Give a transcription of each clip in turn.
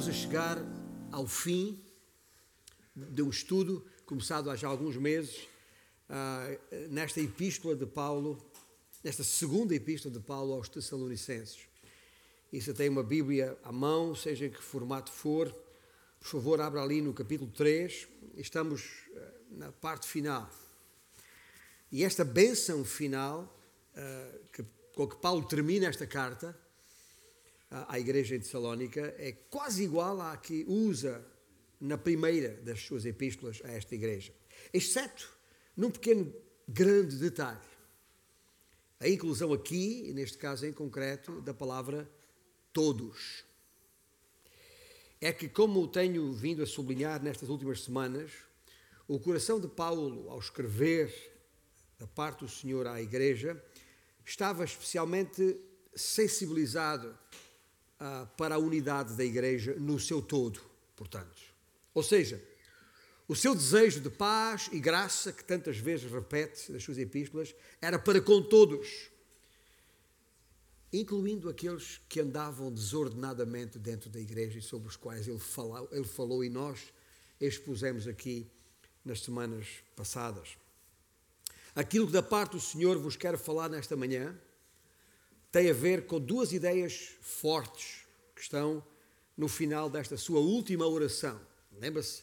Estamos a chegar ao fim de um estudo começado há já alguns meses uh, nesta epístola de Paulo, nesta segunda epístola de Paulo aos Tessalonicenses. E se tem uma Bíblia à mão, seja que formato for, por favor, abra ali no capítulo 3. Estamos uh, na parte final. E esta bênção final, uh, que, com que Paulo termina esta carta, à igreja de Salónica é quase igual à que usa na primeira das suas epístolas a esta igreja, exceto num pequeno grande detalhe. A inclusão aqui, neste caso em concreto, da palavra todos. É que, como tenho vindo a sublinhar nestas últimas semanas, o coração de Paulo, ao escrever da parte do Senhor à igreja, estava especialmente sensibilizado uh, para a unidade da Igreja no seu todo, portanto. Ou seja, o seu desejo de paz e graça, que tantas vezes repete nas suas epístolas, era para com todos, incluindo aqueles que andavam desordenadamente dentro da igreja e sobre os quais ele falou, ele falou e nós expusemos aqui nas semanas passadas. Aquilo que da parte do Senhor vos quero falar nesta manhã tem a ver com duas ideias fortes que estão no final desta sua última oração. Lembra-se,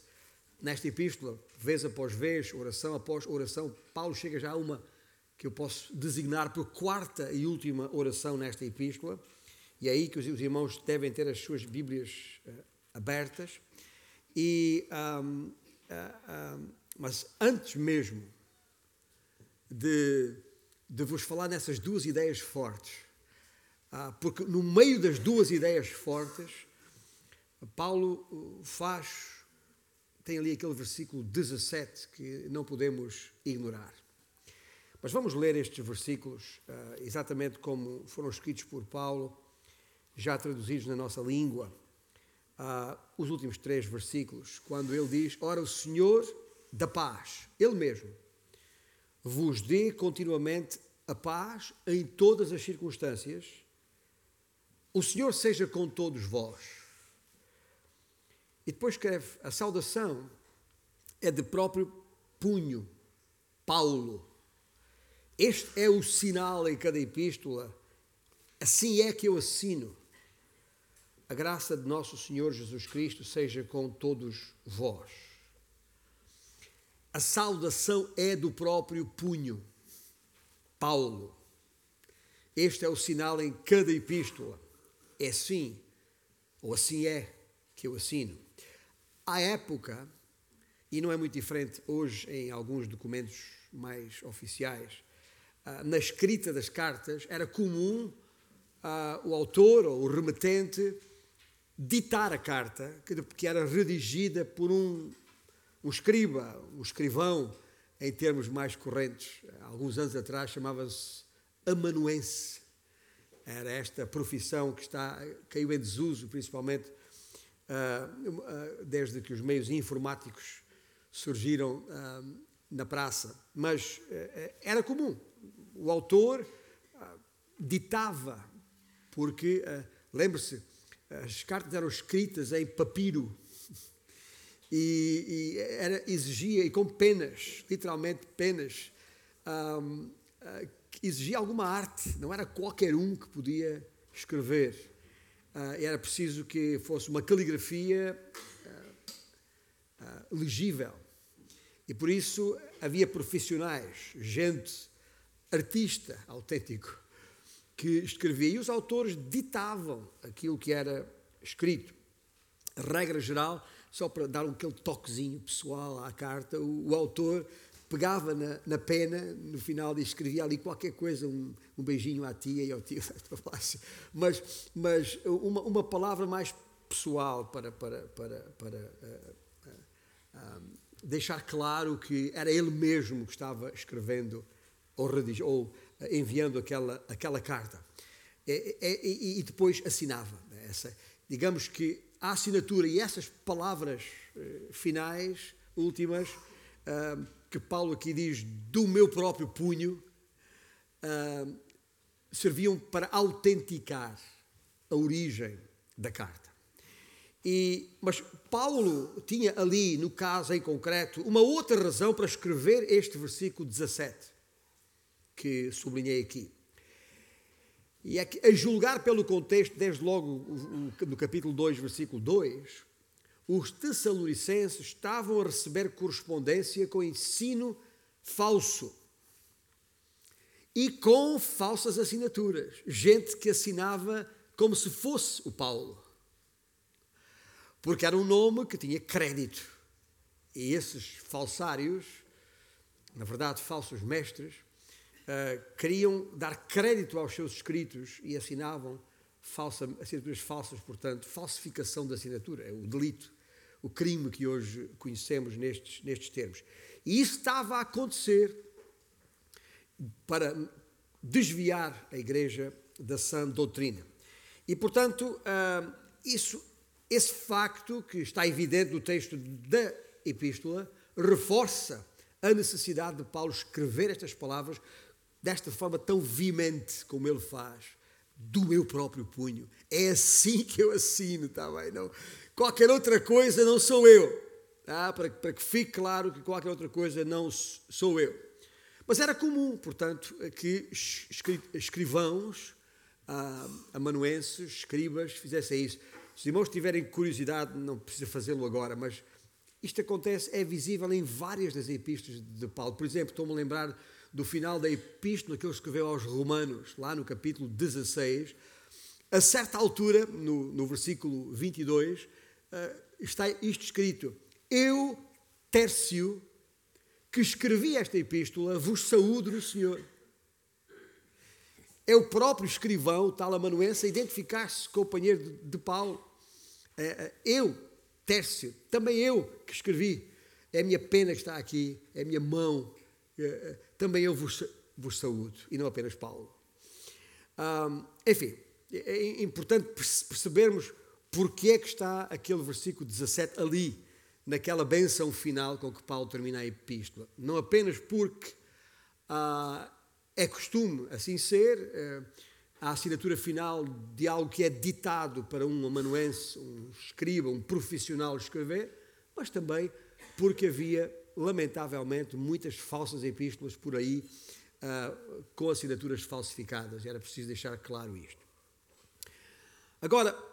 nesta epístola, vez após vez, oração após oração, Paulo chega já a uma que eu posso designar por quarta e última oração nesta epístola, e é aí que os irmãos devem ter as suas Bíblias uh, abertas. E, um, uh, um, mas antes mesmo de, de vos falar nessas duas ideias fortes, porque no meio das duas ideias fortes, Paulo uh, faz, tem ali aquele versículo 17 que não podemos ignorar. Mas vamos ler estes versículos ah, exatamente como foram escritos por Paulo, já traduzidos na nossa língua. Ah, os últimos três versículos, quando ele diz: Ora, o Senhor da paz, Ele mesmo, vos dê continuamente a paz em todas as circunstâncias o Senhor seja com todos vós. E depois escreve: a saudação é de próprio punho, Paulo. Este é o sinal em cada epístola. Assim é que eu assino. A graça de nosso Senhor Jesus Cristo seja com todos vós. A saudação é do próprio punho, Paulo. Este é o sinal em cada epístola é assim, ou assim é, que eu assino. À época, e não é muito diferente hoje em alguns documentos mais oficiais, ah, na escrita das cartas era comum ah, o autor ou o remetente ditar a carta, que era redigida por um, um escriba, um escrivão, em termos mais correntes. Alguns anos atrás chamava-se amanuense era esta profissão que está, caiu em desuso, principalmente uh, uh, desde que os meios informáticos surgiram uh, na praça. Mas era comum. O autor ditava, porque, lembre-se, as cartas eram escritas em papiro e, e era, exigia, e com penas, literalmente penas, um, exigia alguma arte, não era qualquer um que podia escrever. Uh, era preciso que fosse uma caligrafia uh, uh, legível. E por isso havia profissionais, gente, artista autêntico, que escrevia. E os autores ditavam aquilo que era escrito. A regra geral, só para dar aquele toquezinho pessoal à carta, o, o autor pegava na, na, pena, no final, e escrevia ali qualquer coisa, um, um beijinho à tia e ao tio, mas, mas uma, uma palavra mais pessoal para, para, para, para uh, uh, uh, deixar claro que era ele mesmo que estava escrevendo ou, ou enviando aquela, aquela carta. E, e, e, depois assinava. Essa, digamos que a assinatura e essas palavras finais, últimas, que Paulo aqui diz do meu próprio punho, uh, serviam para autenticar a origem da carta. E, mas Paulo tinha ali, no caso em concreto, uma outra razão para escrever este versículo 17, que sublinhei aqui. E é que, a julgar pelo contexto, desde logo no capítulo 2, versículo 2, os tessalonicenses estavam a receber correspondência com ensino falso e com falsas assinaturas. Gente que assinava como se fosse o Paulo. Porque era um nome que tinha crédito. E esses falsários, na verdade, falsos mestres, uh, queriam dar crédito aos seus escritos e assinavam falsa, assinaturas falsas, portanto, falsificação da assinatura, é o delito o crime que hoje conhecemos nestes, nestes termos. E isso estava a acontecer para desviar a Igreja da sã doutrina. E, portanto, ah, isso, esse facto que está evidente no texto da Epístola reforça a necessidade de Paulo escrever estas palavras desta forma tão veemente como ele faz, do meu próprio punho. É assim que eu assino, está bem? Não, Qualquer outra coisa não sou eu. Tá? Para, para que fique claro que qualquer outra coisa não sou eu. Mas era comum, portanto, que escrivãos, ah, amanuenses, escribas, fizessem isso. Se os irmãos tiverem curiosidade, não precisa fazê-lo agora, mas isto acontece, é visível em várias das epístolas de Paulo. Por exemplo, estou-me a lembrar do final da epístola que ele escreveu aos Romanos, lá no capítulo 16. A certa altura, no, no versículo 22, uh, está isto escrito: Eu, Tércio, que escrevi esta epístola, vos saúdo no Senhor. É o próprio escrivão, tal amanuense, a identificar-se companheiro de, de Paulo. Uh, eu, Tércio, também eu que escrevi. É a minha pena que está aqui, é a minha mão. Também eu vos, vos saúdo, e não apenas Paulo. Enfim, é importante percebermos porque é que está aquele versículo 17 ali, naquela benção final com que Paulo termina a epístola? Não apenas porque ah, é costume assim ser, eh, a assinatura final de algo que é ditado para um amanuense, um escriba, um profissional escrever, mas também porque havia, lamentavelmente, muitas falsas epístolas por aí ah, com assinaturas falsificadas. Era preciso deixar claro isto. Agora,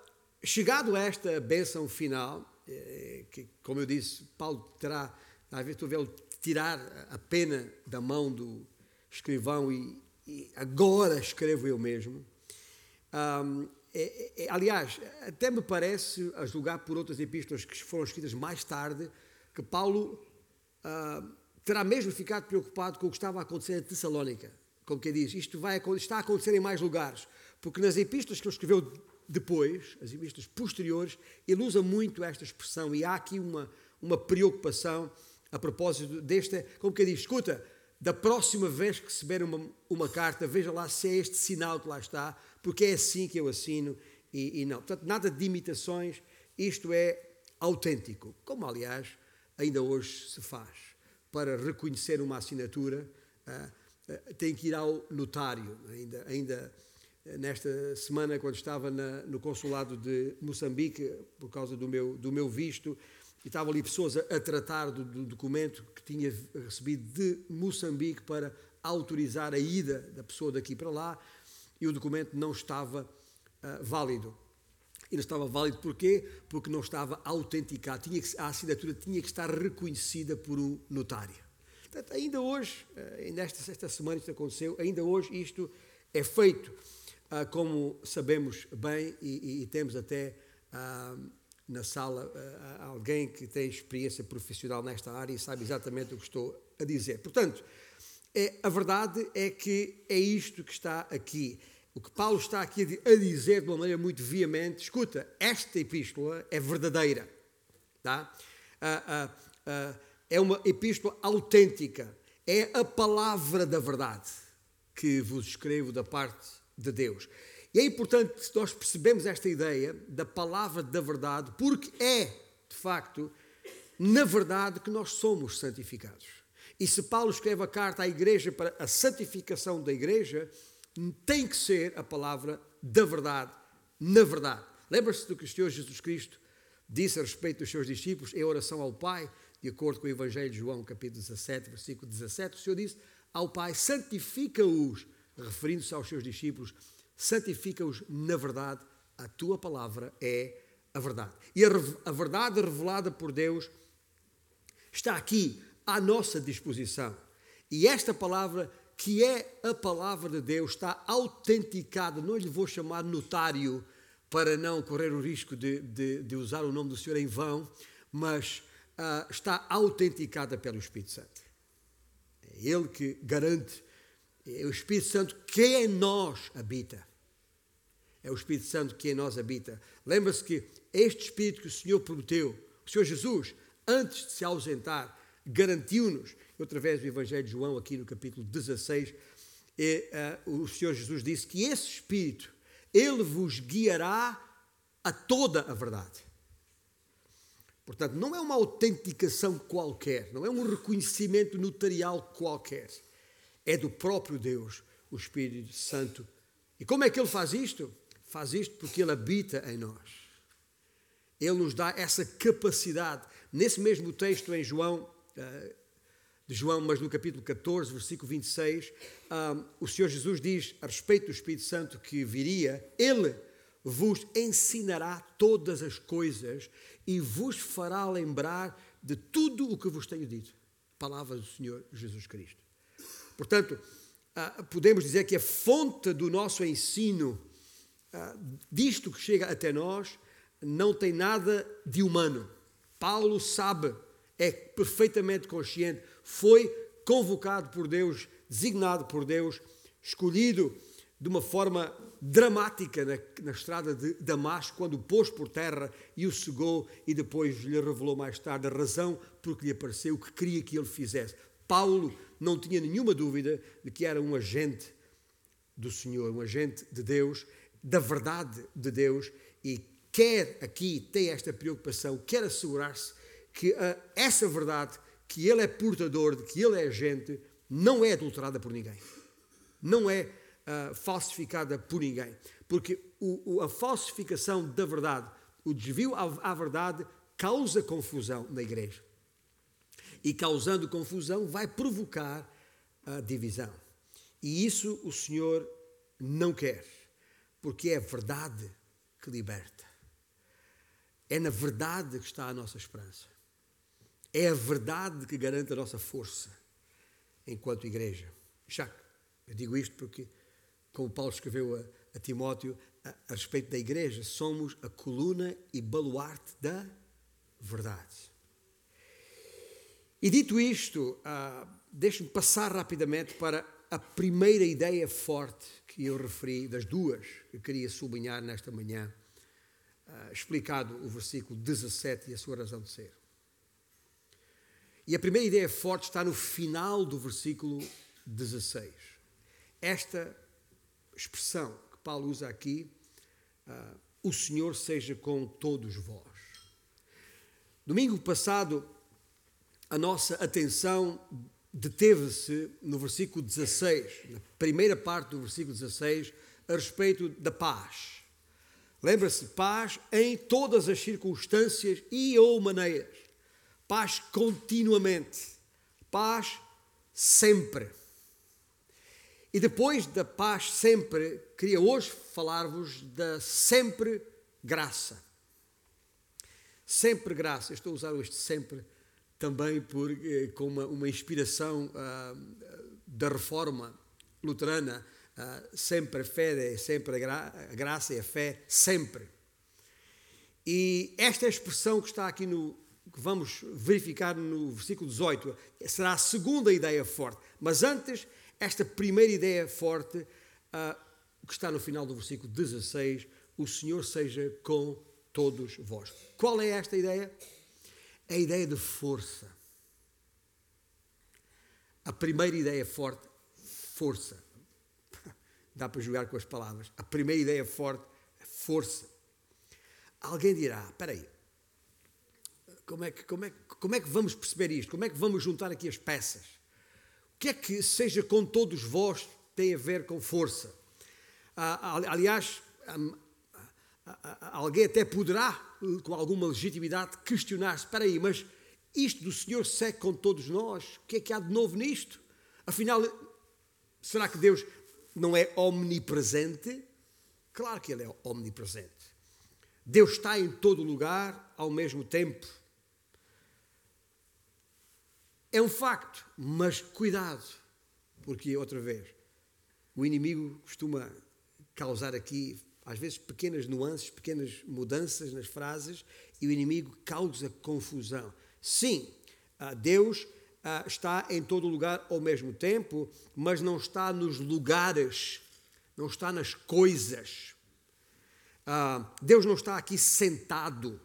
Chegado a esta bênção final, eh, que, como eu disse, Paulo terá, às vezes, tu vê tirar a pena da mão do escrivão e, e agora escrevo eu mesmo. Um, é, é, aliás, até me parece, a julgar por outras epístolas que foram escritas mais tarde, que Paulo uh, terá mesmo ficado preocupado com o que estava a acontecer em Tessalónica. Como que diz, isto vai, está a acontecer em mais lugares. Porque nas epístolas que ele escreveu depois, as epístolas posteriores, ele usa muito esta expressão e há aqui uma, uma preocupação a propósito desta, como que diz, escuta, da próxima vez que receber uma, uma carta, veja lá se é este sinal que lá está, porque é assim que eu assino e, e não. Portanto, nada de imitações, isto é autêntico, como aliás ainda hoje se faz. Para reconhecer uma assinatura, uh, uh, tem que ir ao notário, ainda, ainda nesta semana, quando estava na, no consulado de Moçambique, por causa do meu, do meu visto, e estavam ali pessoas a, a tratar do, do, documento que tinha recebido de Moçambique para autorizar a ida da pessoa daqui para lá, e o documento não estava uh, válido. E não estava válido porquê? Porque não estava autenticado. Tinha que, a assinatura tinha que estar reconhecida por um notário. Portanto, ainda hoje, ah, ainda esta, esta semana isto aconteceu, ainda hoje isto é feito. Ah, como sabemos bem, e, e temos até ah, na sala ah, alguém que tem experiência profissional nesta área e sabe exatamente o que estou a dizer. Portanto, é, a verdade é que é isto que está aqui. O que Paulo está aqui a dizer de uma maneira muito veemente, escuta, esta epístola é verdadeira. Tá? é uma epístola autêntica. É a palavra da verdade que vos escrevo da parte de Deus. E é importante nós percebemos esta ideia da palavra da verdade, porque é, de facto, na verdade que nós somos santificados. E se Paulo escreve a carta à igreja para a santificação da igreja, tem que ser a palavra da verdade, na verdade. Lembra-se do que o Senhor Jesus Cristo disse a respeito dos seus discípulos em oração ao Pai, de acordo com o Evangelho de João, capítulo 17, versículo 17, o Senhor disse ao Pai: santifica-os, referindo-se aos seus discípulos, santifica-os na verdade, a tua palavra é a verdade. E a, a verdade revelada por Deus está aqui à nossa disposição. E esta palavra, que é a palavra de Deus, está autenticada, não lhe vou chamar notário para não correr o risco de, de, de usar o nome do Senhor em vão, mas uh, está autenticada pelo Espírito Santo. É Ele que garante, é o Espírito Santo que em nós habita. É o Espírito Santo que em nós habita. Lembra-se que este Espírito que o Senhor prometeu, o Senhor Jesus, antes de se ausentar, garantiu-nos, através do Evangelho de João, aqui no capítulo 16, e, uh, o Senhor Jesus disse que esse Espírito, ele vos guiará a toda a verdade. Portanto, não é uma autenticação qualquer, não é um reconhecimento notarial qualquer. É do próprio Deus, o Espírito Santo. E como é que ele faz isto? Faz isto porque ele habita em nós. Ele nos dá essa capacidade. Nesse mesmo texto em João, eh, de João, mas no capítulo 14, versículo 26, um, o Senhor Jesus diz a respeito do Espírito Santo que viria, Ele vos ensinará todas as coisas e vos fará lembrar de tudo o que vos tenho dito. Palavra do Senhor Jesus Cristo. Portanto, uh, podemos dizer que a fonte do nosso ensino, uh, disto que chega até nós, não tem nada de humano. Paulo sabe é perfeitamente consciente, foi convocado por Deus, designado por Deus, escolhido de uma forma dramática na, na, estrada de Damasco, quando o pôs por terra e o cegou, e depois lhe revelou mais tarde a razão por que lhe apareceu, o que queria que ele fizesse. Paulo não tinha nenhuma dúvida de que era um agente do Senhor, um agente de Deus, da verdade de Deus, e quer aqui, tem esta preocupação, quer assegurar-se que uh, essa verdade, que ele é portador, de que ele é agente, não é adulterada por ninguém. Não é uh, falsificada por ninguém. Porque o, o, a falsificação da verdade, o desvio à, à verdade, causa confusão na igreja. E causando confusão, vai provocar a divisão. E isso o Senhor não quer, porque é a verdade que liberta. É na verdade que está a nossa esperança. É a verdade que garante a nossa força enquanto igreja. Já, eu digo isto porque, como Paulo escreveu a, a Timóteo a, a, respeito da igreja, somos a coluna e baluarte da verdade. E dito isto, uh, deixe-me passar rapidamente para a primeira ideia forte que eu referi, das duas que eu queria sublinhar nesta manhã, uh, explicado o versículo 17 e a sua razão de ser. E a primeira ideia forte está no final do versículo 16. Esta expressão que Paulo usa aqui, uh, o Senhor seja com todos vós. Domingo passado, a nossa atenção deteve-se no versículo 16, na primeira parte do versículo 16, a respeito da paz. Lembra-se, paz em todas as circunstâncias e ou maneiras paz continuamente, paz sempre. E depois da paz sempre, queria hoje falar-vos da sempre graça. Sempre graça. Estou a usar este sempre também por, eh, com uma, uma inspiração uh, da reforma luterana. Uh, sempre a fé, sempre a, gra a graça e a fé, sempre. E esta expressão que está aqui no, que vamos verificar no versículo 18 será a segunda ideia forte. Mas antes, esta primeira ideia forte, uh, que está no final do versículo 16, o Senhor seja com todos vós. Qual é esta ideia? A ideia de força. A primeira ideia forte, força. Dá para jogar com as palavras. A primeira ideia forte, força. Alguém dirá: espera aí, como é, que, como, é, como é que vamos perceber isto? Como é que vamos juntar aqui as peças? O que é que seja com todos vós tem a ver com força? Ah, aliás, alguém até poderá, com alguma legitimidade, questionar-se: espera aí, mas isto do Senhor segue com todos nós? O que é que há de novo nisto? Afinal, será que Deus não é omnipresente? Claro que Ele é omnipresente. Deus está em todo lugar ao mesmo tempo. É um facto, mas cuidado, porque, outra vez, o inimigo costuma causar aqui, às vezes, pequenas nuances, pequenas mudanças nas frases, e o inimigo causa confusão. Sim, ah, Deus ah, está em todo lugar ao mesmo tempo, mas não está nos lugares, não está nas coisas. Ah, Deus não está aqui sentado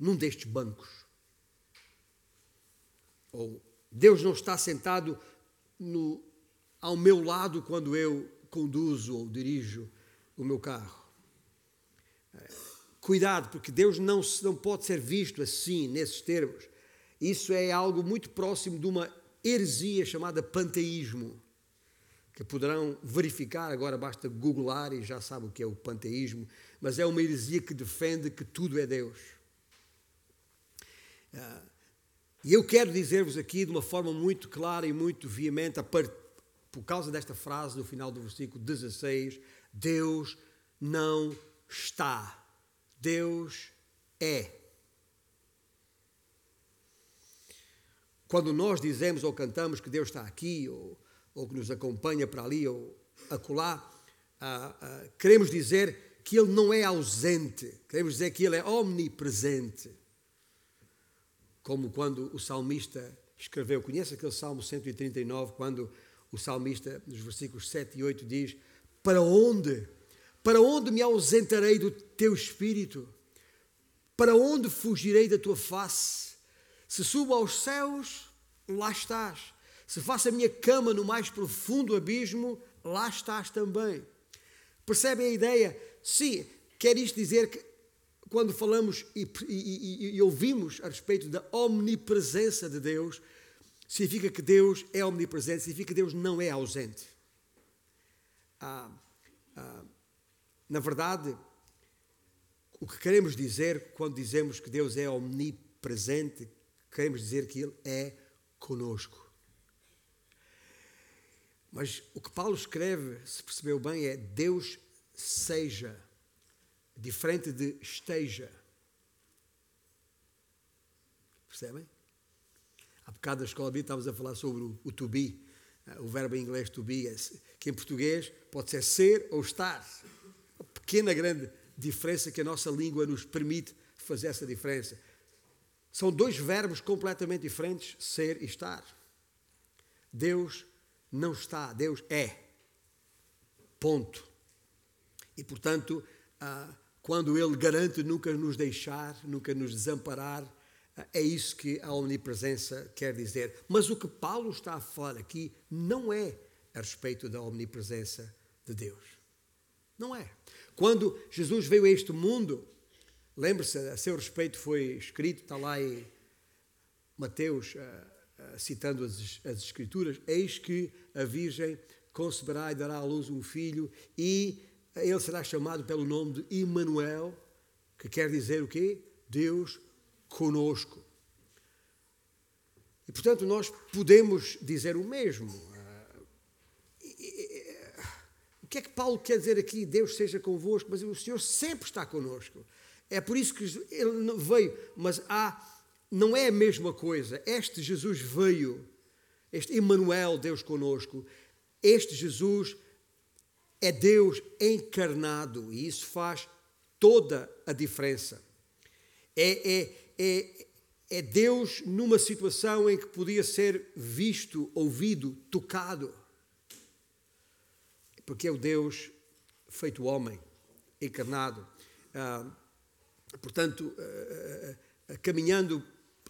num destes bancos. Ou Deus não está sentado no, ao meu lado quando eu conduzo ou dirijo o meu carro. Cuidado, porque Deus não, não pode ser visto assim, nesses termos. Isso é algo muito próximo de uma heresia chamada panteísmo, que poderão verificar, agora basta googlar e já sabe o que é o panteísmo, mas é uma heresia que defende que tudo é Deus. Uh, e eu quero dizer-vos aqui de uma forma muito clara e muito veemente, por causa desta frase no final do versículo 16: Deus não está, Deus é. Quando nós dizemos ou cantamos que Deus está aqui, ou, ou que nos acompanha para ali ou acolá, ah, ah, queremos dizer que Ele não é ausente, queremos dizer que Ele é omnipresente. Como quando o salmista escreveu, conhece aquele Salmo 139, quando o salmista, nos versículos 7 e 8, diz: Para onde? Para onde me ausentarei do teu espírito? Para onde fugirei da tua face? Se subo aos céus, lá estás. Se faço a minha cama no mais profundo abismo, lá estás também. Percebem a ideia? Sim, quer isto dizer que quando falamos e, e, e, ouvimos a respeito da omnipresença de Deus, significa que Deus é omnipresente, significa que Deus não é ausente. Ah, ah, na verdade, o que queremos dizer quando dizemos que Deus é omnipresente, queremos dizer que Ele é conosco. Mas o que Paulo escreve, se percebeu bem, é Deus seja diferente de esteja. Percebem? Há bocado na escola bíblica estávamos a falar sobre o, o to be, eh, o verbo em inglês to be, é que em português pode ser ser ou estar. Uma pequena, grande diferença que a nossa língua nos permite fazer essa diferença. São dois verbos completamente diferentes, ser e estar. Deus não está, Deus é. Ponto. E, portanto, ah, quando Ele garante nunca nos deixar, nunca nos desamparar, é isso que a omnipresença quer dizer. Mas o que Paulo está a falar aqui não é a respeito da omnipresença de Deus. Não é. Quando Jesus veio a este mundo, lembre-se, a seu respeito foi escrito, está lá em Mateus, citando as, as Escrituras: Eis que a Virgem conceberá e dará à luz um filho, e ele será chamado pelo nome de Emmanuel, que quer dizer o quê? Deus conosco. E portanto nós podemos dizer o mesmo. Ah, o que é que Paulo quer dizer aqui? Deus seja convosco, mas o Senhor sempre está conosco. É por isso que ele veio, mas há, não é a mesma coisa. Este Jesus veio, este Emmanuel, Deus conosco, este Jesus é Deus encarnado e isso faz toda a diferença. É, é, é, é Deus numa situação em que podia ser visto, ouvido, tocado. Porque é o Deus feito homem, encarnado. Ah, portanto, ah, ah, caminhando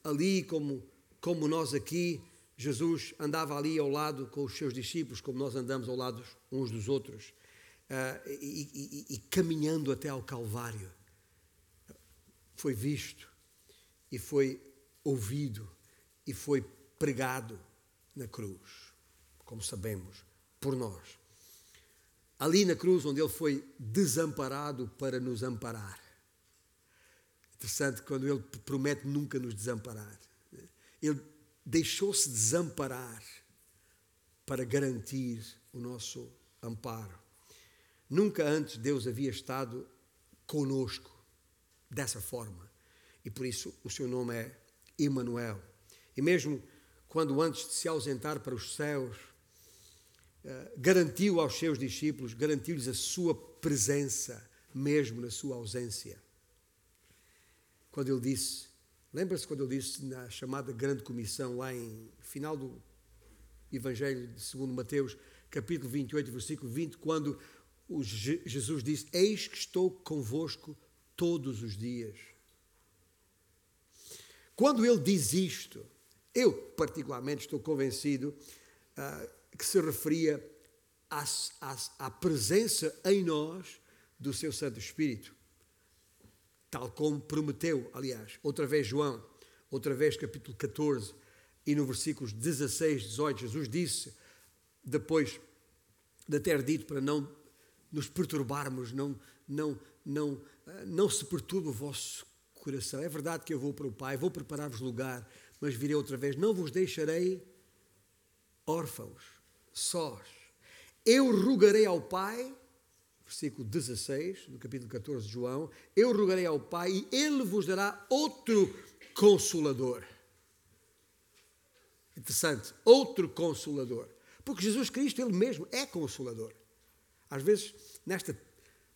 ali como, como nós aqui, Jesus andava ali ao lado com os seus discípulos, como nós andamos ao lado uns dos outros, uh, e, e, e caminhando até ao Calvário. Foi visto, e foi ouvido, e foi pregado na cruz, como sabemos, por nós. Ali na cruz onde ele foi desamparado para nos amparar. Interessante quando ele promete nunca nos desamparar. Ele deixou-se desamparar para garantir o nosso amparo. Nunca antes Deus havia estado conosco dessa forma. E por isso o seu nome é Emmanuel. E mesmo quando antes de se ausentar para os céus, garantiu aos seus discípulos, garantiu-lhes a sua presença, mesmo na sua ausência. Quando ele disse, lembra-se quando ele disse na chamada Grande Comissão, lá em final do Evangelho de segundo Mateus, capítulo 28, versículo 20, quando Jesus disse: Eis que estou convosco todos os dias. Quando ele diz isto, eu particularmente estou convencido uh, que se referia à, à, à presença em nós do seu Santo Espírito, tal como prometeu, aliás, outra vez João, outra vez capítulo 14, e no versículos 16, 18, Jesus disse, depois de ter dito para não nos perturbarmos, não, não, não, não se perturbe o vosso coração. É verdade que eu vou para o Pai, vou preparar-vos lugar, mas virei outra vez, não vos deixarei órfãos, sós. Eu rogarei ao Pai, versículo 16, do capítulo 14 de João, eu rogarei ao Pai e Ele vos dará outro consolador Interessante. Outro consolador. Porque Jesus Cristo, Ele mesmo, é consolador. Às vezes, nesta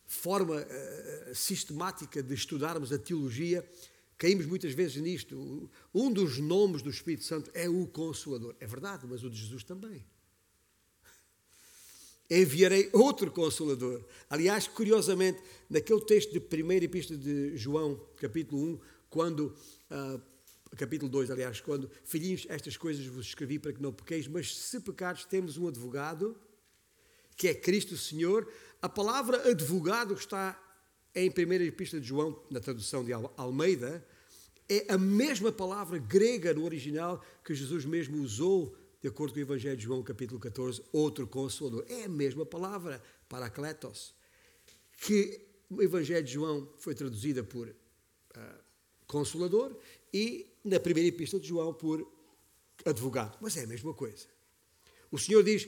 forma uh, sistemática de estudarmos a teologia, caímos muitas vezes nisto. Um dos nomes do Espírito Santo é o Consolador. É verdade, mas o de Jesus também. Enviarei outro Consolador. Aliás, curiosamente, naquele texto de primeira epístola de João, capítulo 1, quando uh, capítulo 2, aliás, quando, filhinhos, estas coisas vos escrevi para que não pequeis, mas se pecados temos um advogado, que é Cristo Senhor. A palavra advogado que está em primeira epístola de João, na tradução de Almeida, é a mesma palavra grega no original que Jesus mesmo usou, de acordo com o Evangelho de João, capítulo 14, outro consolador. É a mesma palavra, paracletos, que o Evangelho de João foi traduzida por uh, consolador e na primeira epístola de João por advogado. Mas é a mesma coisa. O Senhor diz: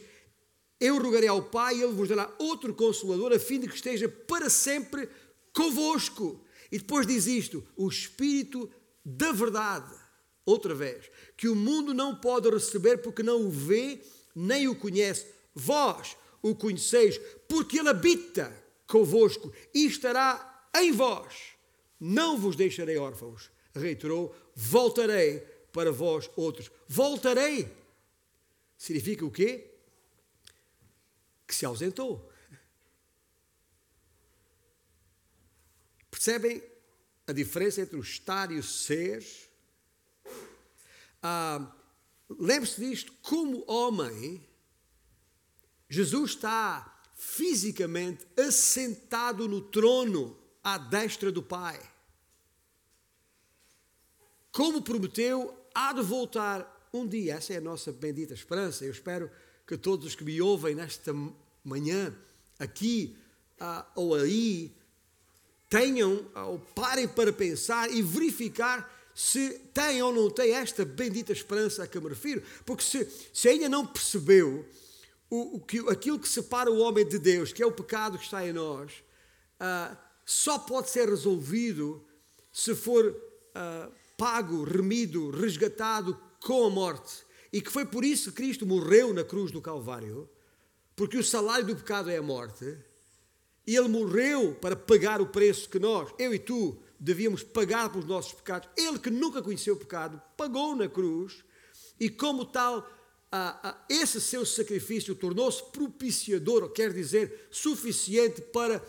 Eu rogarei ao Pai e Ele vos dará outro consolador, a fim de que esteja para sempre convosco. E depois diz isto: o Espírito da Verdade, outra vez, que o mundo não pode receber porque não o vê nem o conhece. Vós o conheceis, porque Ele habita convosco e estará em vós. Não vos deixarei órfãos reiterou: Voltarei para vós outros. Voltarei. Significa o quê? Que se ausentou. Percebem a diferença entre o estar e o ser? Ah, Lembre-se disto: como homem, Jesus está fisicamente assentado no trono à destra do Pai como prometeu, há de voltar um dia. Essa é a nossa bendita esperança. Eu espero que todos os que me ouvem nesta manhã, aqui ah, ou aí, tenham ou parem para pensar e verificar se têm ou não têm esta bendita esperança a que me refiro. Porque se, se ainda não percebeu o, o que, aquilo que separa o homem de Deus, que é o pecado que está em nós, ah, só pode ser resolvido se for. Ah, pago, remido, resgatado com a morte. E que foi por isso que Cristo morreu na cruz do Calvário, porque o salário do pecado é a morte. E ele morreu para pagar o preço que nós, eu e tu, devíamos pagar pelos nossos pecados. Ele que nunca conheceu o pecado, pagou na cruz e, como tal, esse seu sacrifício tornou-se propiciador, quer dizer, suficiente para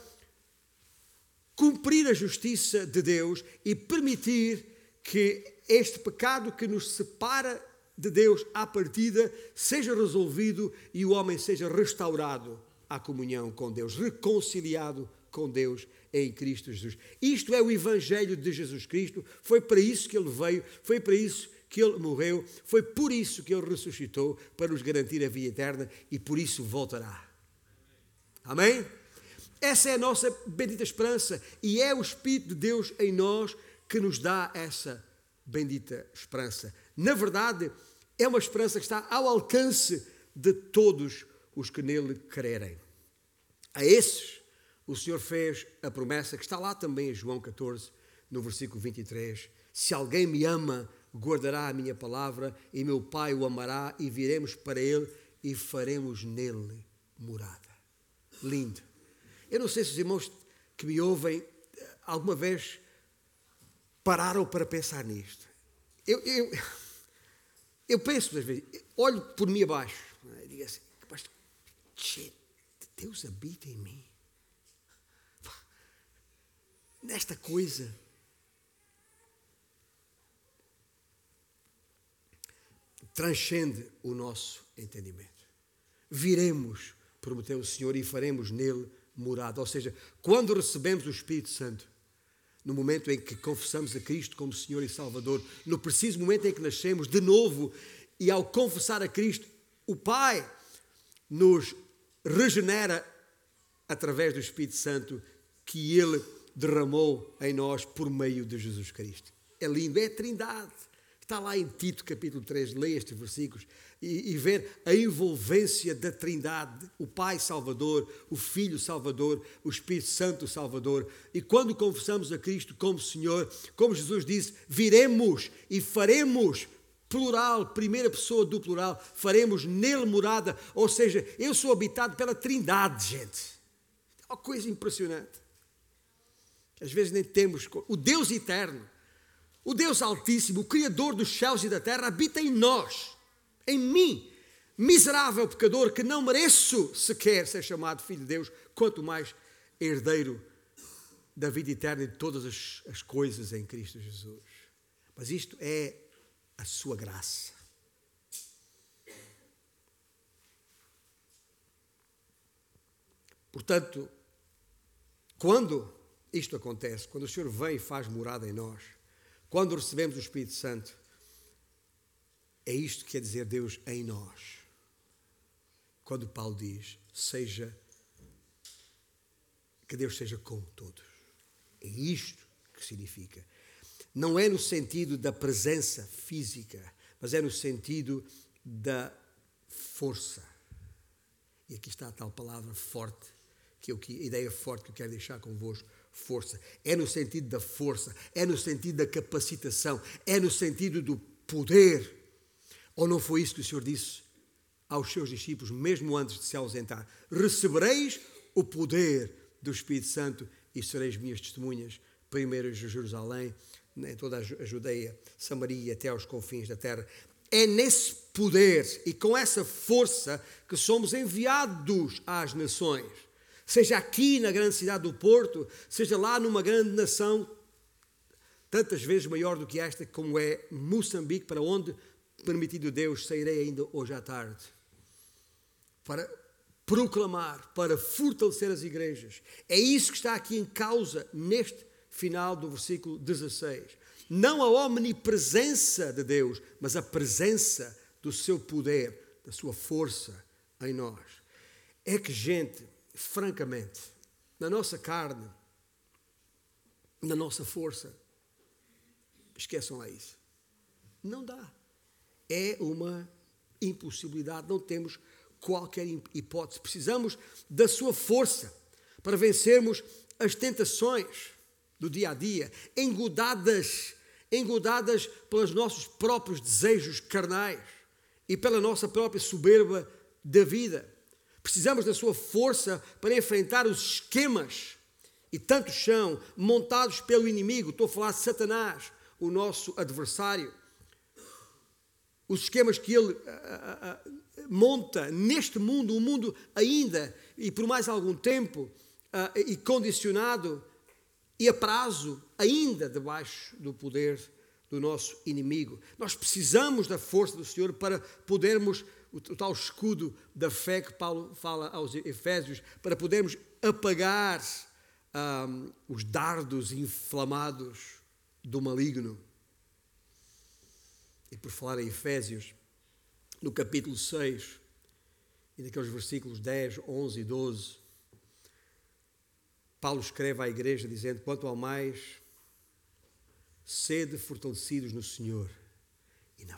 cumprir a justiça de Deus e permitir que este pecado que nos separa de Deus à partida seja resolvido e o homem seja restaurado à comunhão com Deus, reconciliado com Deus em Cristo Jesus. Isto é o Evangelho de Jesus Cristo, foi para isso que ele veio, foi para isso que ele morreu, foi por isso que ele ressuscitou, para nos garantir a vida eterna e por isso voltará. Amém? Essa é a nossa bendita esperança e é o Espírito de Deus em nós que nos dá essa bendita esperança. Na verdade, é uma esperança que está ao alcance de todos os que nele crerem. A esses, o Senhor fez a promessa que está lá também em João 14, no versículo 23. Se alguém me ama, guardará a minha palavra, e meu Pai o amará, e viremos para ele e faremos nele morada. Lindo. Eu não sei se os irmãos que me ouvem alguma vez pararam para pensar nisto. Eu, eu, eu penso, às vezes, olho por mim abaixo é? e digo assim: Deus habita em mim. Nesta coisa. Transcende o nosso entendimento. Viremos, prometeu o Senhor, e faremos nele morada. Ou seja, quando recebemos o Espírito Santo, no momento em que confessamos a Cristo como Senhor e Salvador, no preciso momento em que nascemos de novo e ao confessar a Cristo, o Pai nos regenera através do Espírito Santo que Ele derramou em nós por meio de Jesus Cristo. É lindo, é a Trindade. Está lá em Tito, capítulo 3, leia estes versículos e, e, ver a envolvência da Trindade, o Pai Salvador, o Filho Salvador, o Espírito Santo Salvador. E quando confessamos a Cristo como Senhor, como Jesus disse, viremos e faremos plural, primeira pessoa do plural, faremos nele morada, ou seja, eu sou habitado pela Trindade, gente. É uma coisa impressionante. Às vezes nem temos. O Deus eterno, o Deus Altíssimo, o Criador dos céus e da terra, habita em nós, em mim, miserável pecador que não mereço sequer ser chamado filho de Deus, quanto mais herdeiro da vida eterna e de todas as, as coisas em Cristo Jesus. Mas isto é a sua graça. Portanto, quando isto acontece, quando o Senhor vem e faz morada em nós, quando recebemos o Espírito Santo, é isto que quer dizer Deus em nós. Quando Paulo diz, seja, que Deus seja com todos. É isto que significa. Não é no sentido da presença física, mas é no sentido da força. E aqui está a tal palavra forte, que eu, a ideia forte que eu quero deixar convosco força. É no sentido da força, é no sentido da capacitação, é no sentido do poder. Ou não foi isso que o Senhor disse aos seus discípulos, mesmo antes de se ausentar? Recebereis o poder do Espírito Santo e sereis minhas testemunhas, primeiro em Jerusalém, em toda a Judeia, Samaria, até aos confins da terra. É nesse poder e com essa força que somos enviados às nações seja aqui na grande cidade do Porto, seja lá numa grande nação, tantas vezes maior do que esta, como é Moçambique, para onde, permitido Deus, sairei ainda hoje à tarde, para proclamar, para fortalecer as igrejas. É isso que está aqui em causa neste final do versículo 16. Não a omnipresença de Deus, mas a presença do seu poder, da sua força em nós. É que, gente, francamente, na nossa carne, na nossa força, esqueçam lá isso. Não dá. É uma impossibilidade, não temos qualquer hipótese. Precisamos da sua força para vencermos as tentações do dia a dia, engodadas, engodadas pelos nossos próprios desejos carnais e pela nossa própria soberba da vida. Precisamos da sua força para enfrentar os esquemas, e tantos são, montados pelo inimigo. Estou a falar de Satanás, o nosso adversário. Os esquemas que ele a, a, a, monta neste mundo, um mundo ainda e por mais algum tempo, e condicionado e a prazo, ainda debaixo do poder do nosso inimigo. Nós precisamos da força do Senhor para podermos o, o tal escudo da fé que Paulo fala aos Efésios, para podermos apagar um, os dardos inflamados do maligno. E por falar em Efésios, no capítulo 6, e naqueles versículos 10, 11 e 12, Paulo escreve à igreja dizendo: quanto ao mais, sede fortalecidos no Senhor e na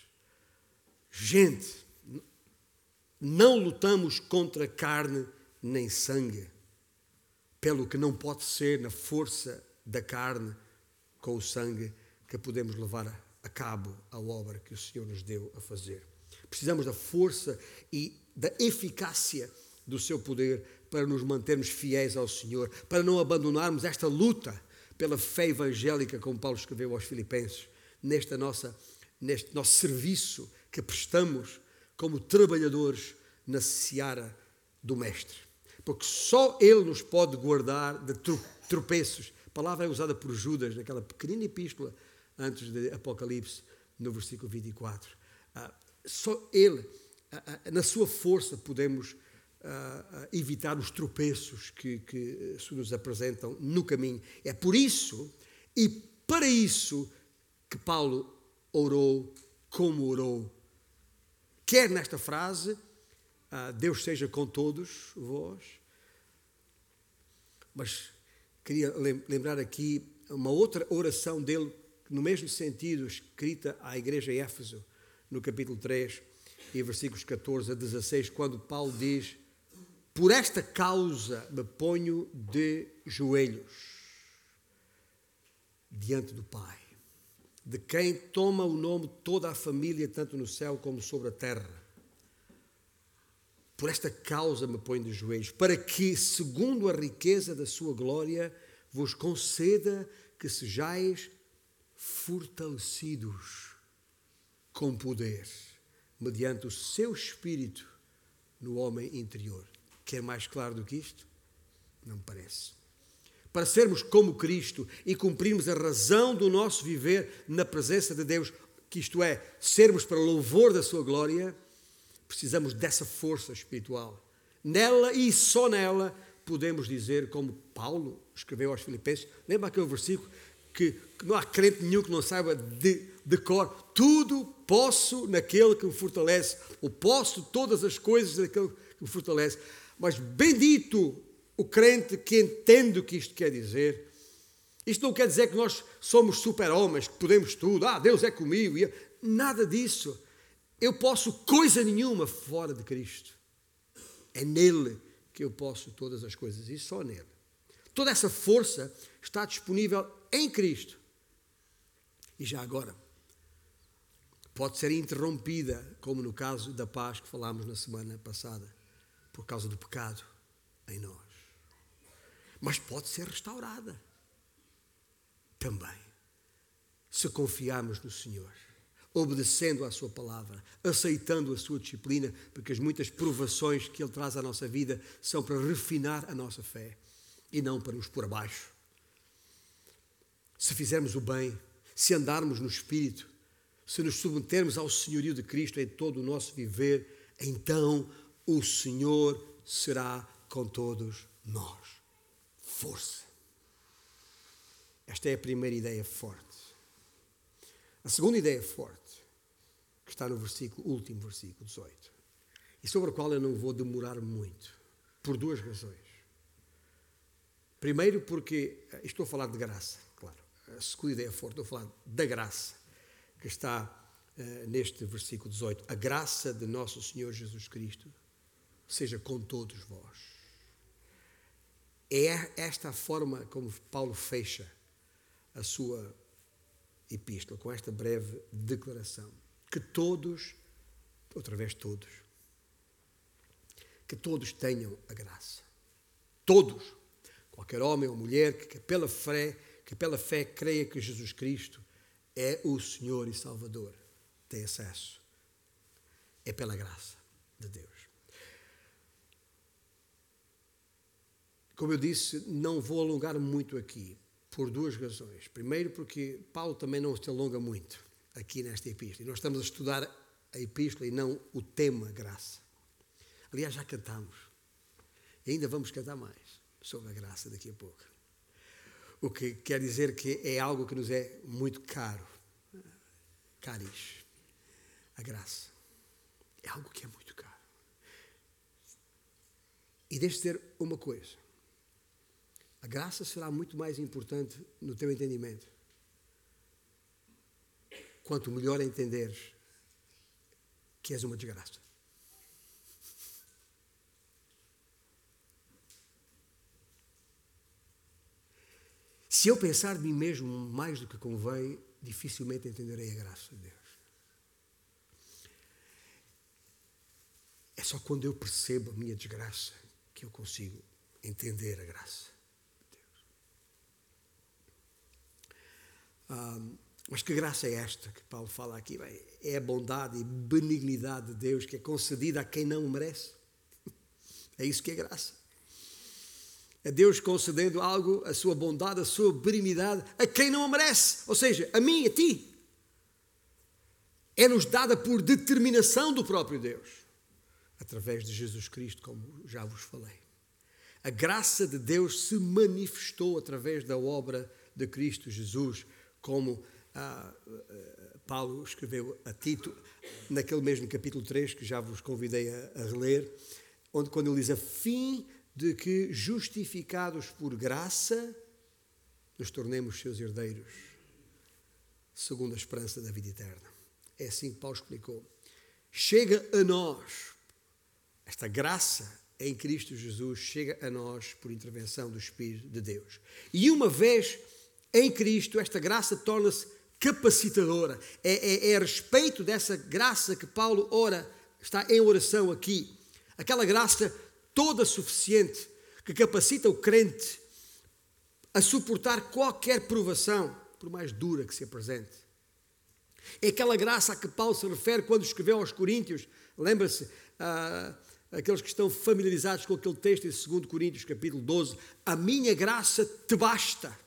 Gente, não lutamos contra carne nem sangue, pelo que não pode ser na força da carne com o sangue que podemos levar a cabo a obra que o Senhor nos deu a fazer. Precisamos da força e da eficácia do seu poder para nos mantermos fiéis ao Senhor, para não abandonarmos esta luta pela fé evangélica, como Paulo escreveu aos Filipenses, nesta nossa, neste nosso serviço que prestamos como trabalhadores na seara do Mestre. Porque só Ele nos pode guardar de tropeços. A palavra é usada por Judas naquela pequenina epístola antes de Apocalipse, no versículo 24. Ah, só Ele na sua força podemos evitar os tropeços que, que se nos apresentam no caminho. É por isso e para isso que Paulo orou como orou. Quer nesta frase, Deus seja com todos vós, mas queria lembrar aqui uma outra oração dele, no mesmo sentido, escrita à igreja em Éfeso, no capítulo 3, e versículos 14 a 16, quando Paulo diz: Por esta causa me ponho de joelhos diante do Pai, de quem toma o nome toda a família, tanto no céu como sobre a terra. Por esta causa me ponho de joelhos, para que, segundo a riqueza da sua glória, vos conceda que sejais fortalecidos com poder mediante o seu espírito no homem interior. Quer mais claro do que isto? Não me parece. Para sermos como Cristo e cumprirmos a razão do nosso viver na presença de Deus, que isto é, sermos para louvor da sua glória, precisamos dessa força espiritual. Nela e só nela podemos dizer, como Paulo escreveu aos Filipenses, lembra aquele versículo que, não há crente nenhum que não saiba de, de cor, tudo posso naquele que me fortalece, ou posso todas as coisas naquele que me fortalece. Mas bendito o crente que entende o que isto quer dizer. Isto não quer dizer que nós somos super-homens, que podemos tudo, ah, Deus é comigo. Nada disso. Eu posso coisa nenhuma fora de Cristo. É nele que eu posso todas as coisas e só nele. Toda essa força está disponível em Cristo. E já agora, pode ser interrompida, como no caso da paz que falámos na semana passada, por causa do pecado em nós. Mas pode ser restaurada. Também, se confiarmos no Senhor, obedecendo à Sua palavra, aceitando a Sua disciplina, porque as muitas provações que Ele traz à nossa vida são para refinar a nossa fé e não para nos pôr abaixo. Se fizermos o bem, se andarmos no Espírito, se nos submetermos ao senhorio de Cristo em todo o nosso viver, então o Senhor será com todos nós. Força. Esta é a primeira ideia forte. A segunda ideia forte, que está no versículo, último versículo 18, e sobre a qual eu não vou demorar muito, por duas razões. Primeiro, porque estou a falar de graça a segunda ideia forte, estou a falar da graça, que está uh, neste versículo 18. A graça de nosso Senhor Jesus Cristo seja com todos vós. É esta a forma como Paulo fecha a sua epístola, com esta breve declaração. Que todos, outra vez todos, que todos tenham a graça. Todos. Qualquer homem ou mulher que pela fé que pela fé creia que Jesus Cristo é o Senhor e Salvador, tem acesso. É pela graça de Deus. Como eu disse, não vou alongar muito aqui, por duas razões. Primeiro, porque Paulo também não se alonga muito aqui nesta epístola. E nós estamos a estudar a epístola e não o tema graça. Aliás, já cantamos. E ainda vamos cantar mais sobre a graça daqui a pouco. O que quer dizer que é algo que nos é muito caro. Caris. A graça. É algo que é muito caro. E deixe dizer uma coisa. A graça será muito mais importante no teu entendimento. Quanto melhor entenderes que és uma desgraça. Se eu pensar de mim mesmo mais do que convém, dificilmente entenderei a graça de Deus. É só quando eu percebo a minha desgraça que eu consigo entender a graça de Deus. Mas que graça é esta que Paulo fala aqui? Bem, é a bondade e benignidade de Deus que é concedida a quem não merece. É isso que é graça. É Deus concedendo algo, a sua bondade, a sua benignidade, a quem não a merece. Ou seja, a mim, a ti. É-nos dada por determinação do próprio Deus através de Jesus Cristo, como já vos falei. A graça de Deus se manifestou através da obra de Cristo Jesus, como ah, ah, Paulo escreveu a Tito, naquele mesmo capítulo 3, que já vos convidei a, a reler, onde quando ele diz a fim de que, justificados por graça, nos tornemos seus herdeiros, segundo a esperança da vida eterna. É assim que Paulo explicou. Chega a nós, esta graça em Cristo Jesus chega a nós por intervenção do Espírito de Deus. E uma vez em Cristo, esta graça torna-se capacitadora. É, é, é, a respeito dessa graça que Paulo ora, está em oração aqui. Aquela graça toda suficiente que capacita o crente a suportar qualquer provação, por mais dura que se apresente. É aquela graça a que Paulo se refere quando escreveu aos Coríntios. Lembra-se, uh, aqueles que estão familiarizados com aquele texto em 2 Coríntios capítulo 12, a minha graça te basta.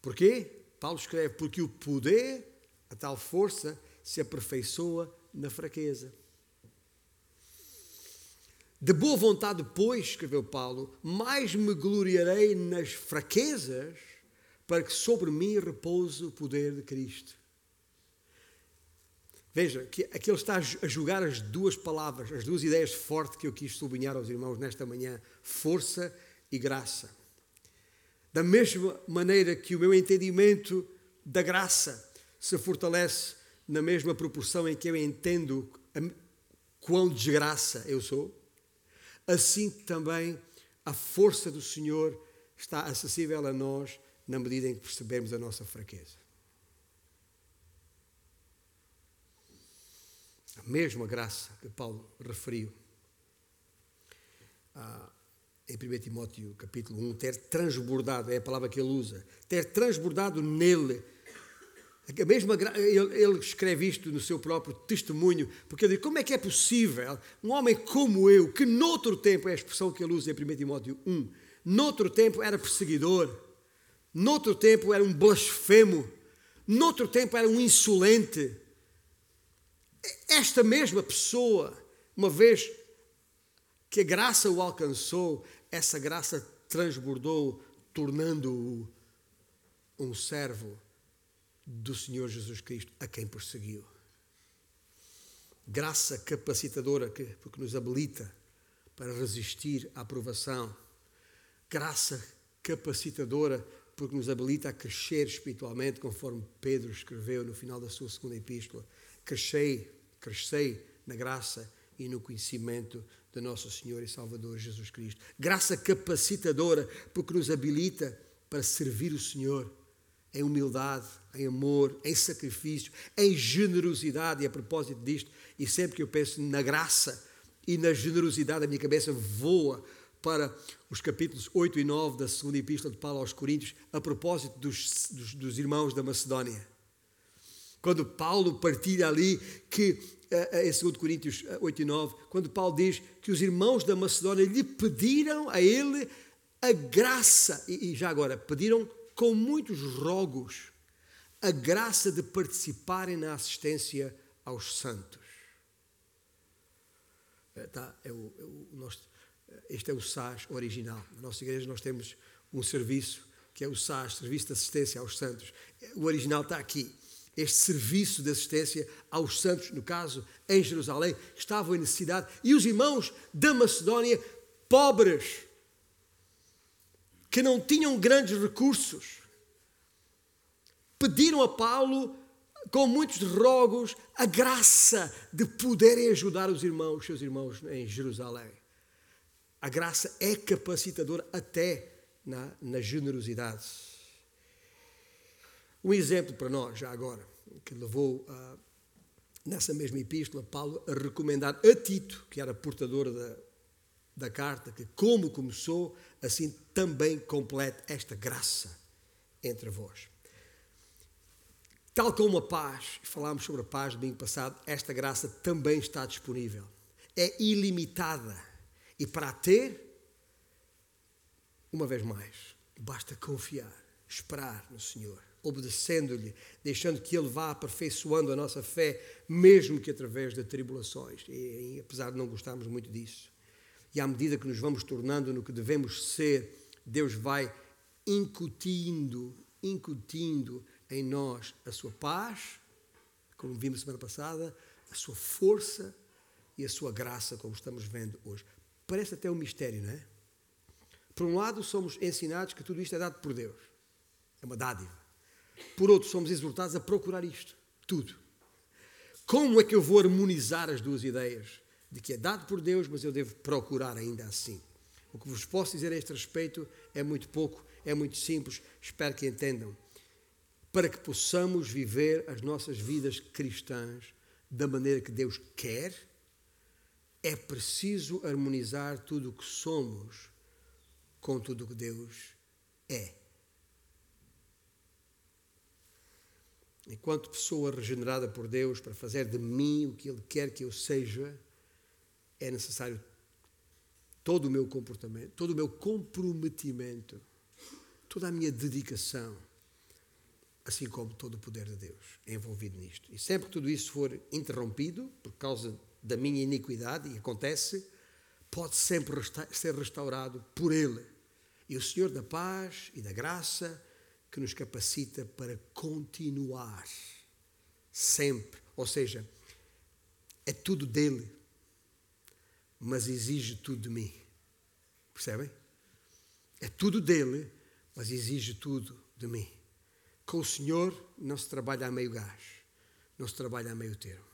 Porquê? Paulo escreve, porque o poder, a tal força, se aperfeiçoa na fraqueza. De boa vontade, pois, escreveu Paulo, mais me gloriarei nas fraquezas, para que sobre mim repouse o poder de Cristo. Veja, que aqui ele está a julgar as duas palavras, as duas ideias fortes que eu quis sublinhar aos irmãos nesta manhã: força e graça. Da mesma maneira que o meu entendimento da graça se fortalece na mesma proporção em que eu entendo quão desgraça eu sou, assim também a força do Senhor está acessível a nós na medida em que percebemos a nossa fraqueza. a mesma graça que Paulo referiu ah, em 1 Timóteo capítulo 1, ter transbordado, é a palavra que ele usa, ter transbordado nele. A mesma, ele, ele escreve isto no seu próprio testemunho, porque ele diz: como é que é possível um homem como eu, que noutro tempo, é a expressão que ele usa em 1 Timóteo 1, noutro tempo era perseguidor, noutro tempo era um blasfemo, noutro tempo era um insolente, esta mesma pessoa, uma vez que a graça o alcançou, essa graça transbordou, tornando-o um servo do Senhor Jesus Cristo, a quem perseguiu. Graça capacitadora que, porque nos habilita para resistir à provação. Graça capacitadora porque nos habilita a crescer espiritualmente, conforme Pedro escreveu no final da sua segunda epístola. Crescei crescei na graça e no conhecimento de nosso Senhor e Salvador Jesus Cristo. Graça capacitadora, porque nos habilita para servir o Senhor em humildade, em amor, em sacrifício, em generosidade. E a propósito disto, e sempre que eu penso na graça e na generosidade, a minha cabeça voa para os capítulos 8 e 9 da segunda epístola de Paulo aos Coríntios, a propósito dos, dos, dos irmãos da Macedónia quando Paulo partilha ali que em 2 Coríntios 8 e 9, quando Paulo diz que os irmãos da Macedónia lhe pediram a ele a graça, e já agora, pediram com muitos rogos a graça de participarem na assistência aos santos. Tá, é o, é o, nosso, este é o SAS original. Na nossa igreja nós temos um serviço que é o SAS, Serviço de Assistência aos Santos. O original está aqui. Este serviço de assistência aos santos, no caso, em Jerusalém, estavam em necessidade. E os irmãos da Macedónia, pobres, que não tinham grandes recursos, pediram a Paulo, com muitos rogos, a graça de poderem ajudar os irmãos, seus irmãos em Jerusalém. A graça é capacitadora até na, na generosidade. Um exemplo para nós, já agora, que levou a, nessa mesma epístola Paulo a recomendar a Tito, que era portador da, da carta, que como começou, assim também complete esta graça entre vós. Tal como a paz, falámos sobre a paz no domingo passado, esta graça também está disponível. É ilimitada. E para a ter, uma vez mais, basta confiar, esperar no Senhor, obedecendo-lhe, deixando que Ele vá aperfeiçoando a nossa fé, mesmo que através de tribulações. E, e apesar de não gostarmos muito disso. E à medida que nos vamos tornando no que devemos ser, Deus vai incutindo, incutindo em nós a sua paz, como vimos semana passada, a sua força e a sua graça, como estamos vendo hoje. Parece até um mistério, não é? Por um lado, somos ensinados que tudo isto é dado por Deus, é uma dádiva. Por outro, somos exortados a procurar isto, tudo. Como é que eu vou harmonizar as duas ideias? De que é dado por Deus, mas eu devo procurar ainda assim. O que vos posso dizer a este respeito é muito pouco, é muito simples, espero que entendam para que possamos viver as nossas vidas cristãs da maneira que Deus quer, é preciso harmonizar tudo o que somos com tudo o que Deus é. Enquanto pessoa regenerada por Deus para fazer de mim o que Ele quer que eu seja, é necessário todo o meu comportamento, todo o meu comprometimento, toda a minha dedicação assim como todo o poder de Deus é envolvido nisto. E sempre que tudo isso for interrompido por causa da minha iniquidade, e acontece, pode sempre ser restaurado por Ele. E o Senhor da paz e da graça que nos capacita para continuar sempre. Ou seja, é tudo dele, mas exige tudo de mim. Percebem? É tudo dele, mas exige tudo de mim. Com o Senhor não se trabalha a meio gás, não se trabalha a meio termo.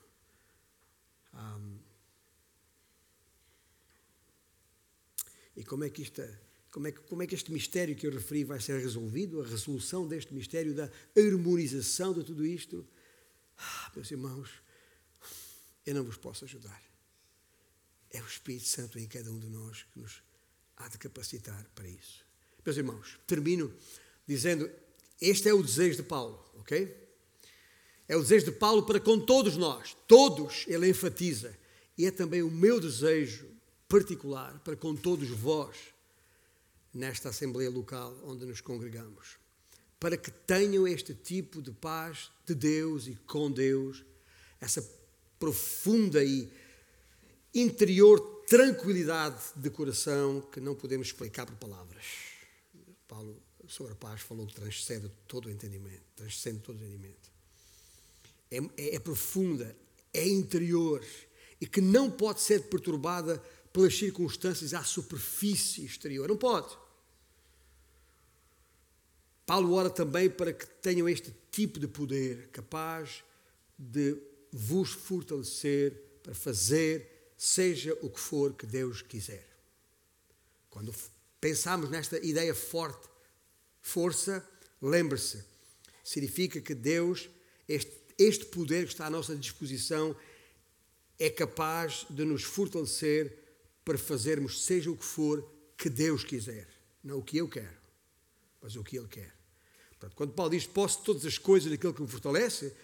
E como é que isto, como é que, como é que este mistério que eu referi vai ser resolvido? A resolução deste mistério da harmonização de tudo isto? Ah, meus irmãos, eu não vos posso ajudar. É o Espírito Santo em cada um de nós que nos há de capacitar para isso. Meus irmãos, termino dizendo este é o desejo de Paulo, ok? É o desejo de Paulo para com todos nós, todos, ele enfatiza. E é também o meu desejo particular para com todos vós, nesta Assembleia Local onde nos congregamos, para que tenham este tipo de paz de Deus e com Deus, essa profunda e interior tranquilidade de coração que não podemos explicar por palavras. Paulo sobre a paz falou que transcende todo o entendimento, transcende todo o entendimento. É, é, é profunda, é interior e que não pode ser perturbada pelas circunstâncias à superfície exterior. Não pode. Paulo ora também para que tenham este tipo de poder capaz de vos fortalecer para fazer seja o que for que Deus quiser. Quando pensamos nesta ideia forte Força, lembre-se, significa que Deus, este, este poder que está à nossa disposição, é capaz de nos fortalecer para fazermos seja o que for que Deus quiser. Não o que eu quero, mas o que Ele quer. Portanto, quando Paulo diz posso todas as coisas daquilo que me fortalece,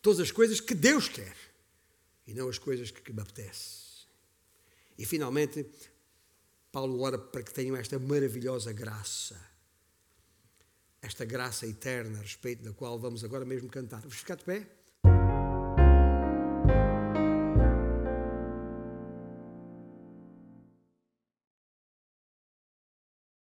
todas as coisas que Deus quer. e não as coisas que, que me apetece. E finalmente, Paulo ora para que tenham esta maravilhosa graça, esta graça eterna a respeito da qual vamos agora mesmo cantar. Vamos ficar de pé?